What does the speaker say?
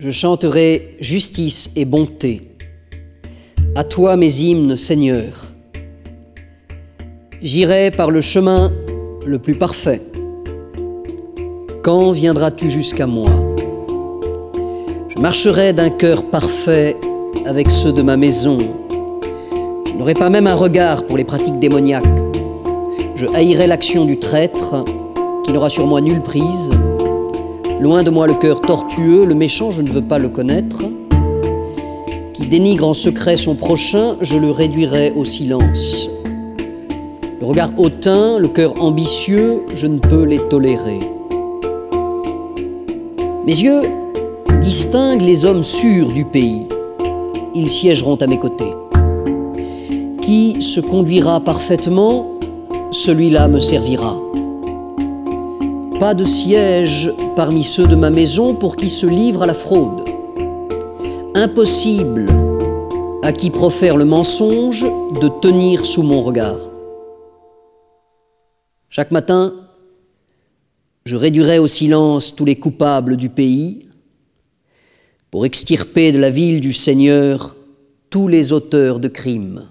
Je chanterai justice et bonté. À toi mes hymnes, Seigneur. J'irai par le chemin le plus parfait. Quand viendras-tu jusqu'à moi? Je marcherai d'un cœur parfait avec ceux de ma maison. Je n'aurai pas même un regard pour les pratiques démoniaques. Je haïrai l'action du traître qui n'aura sur moi nulle prise. Loin de moi le cœur tortueux, le méchant, je ne veux pas le connaître. Qui dénigre en secret son prochain, je le réduirai au silence. Le regard hautain, le cœur ambitieux, je ne peux les tolérer. Mes yeux distinguent les hommes sûrs du pays. Ils siégeront à mes côtés. Qui se conduira parfaitement, celui-là me servira. Pas de siège parmi ceux de ma maison pour qui se livre à la fraude. Impossible à qui profère le mensonge de tenir sous mon regard. Chaque matin, je réduirai au silence tous les coupables du pays pour extirper de la ville du Seigneur tous les auteurs de crimes.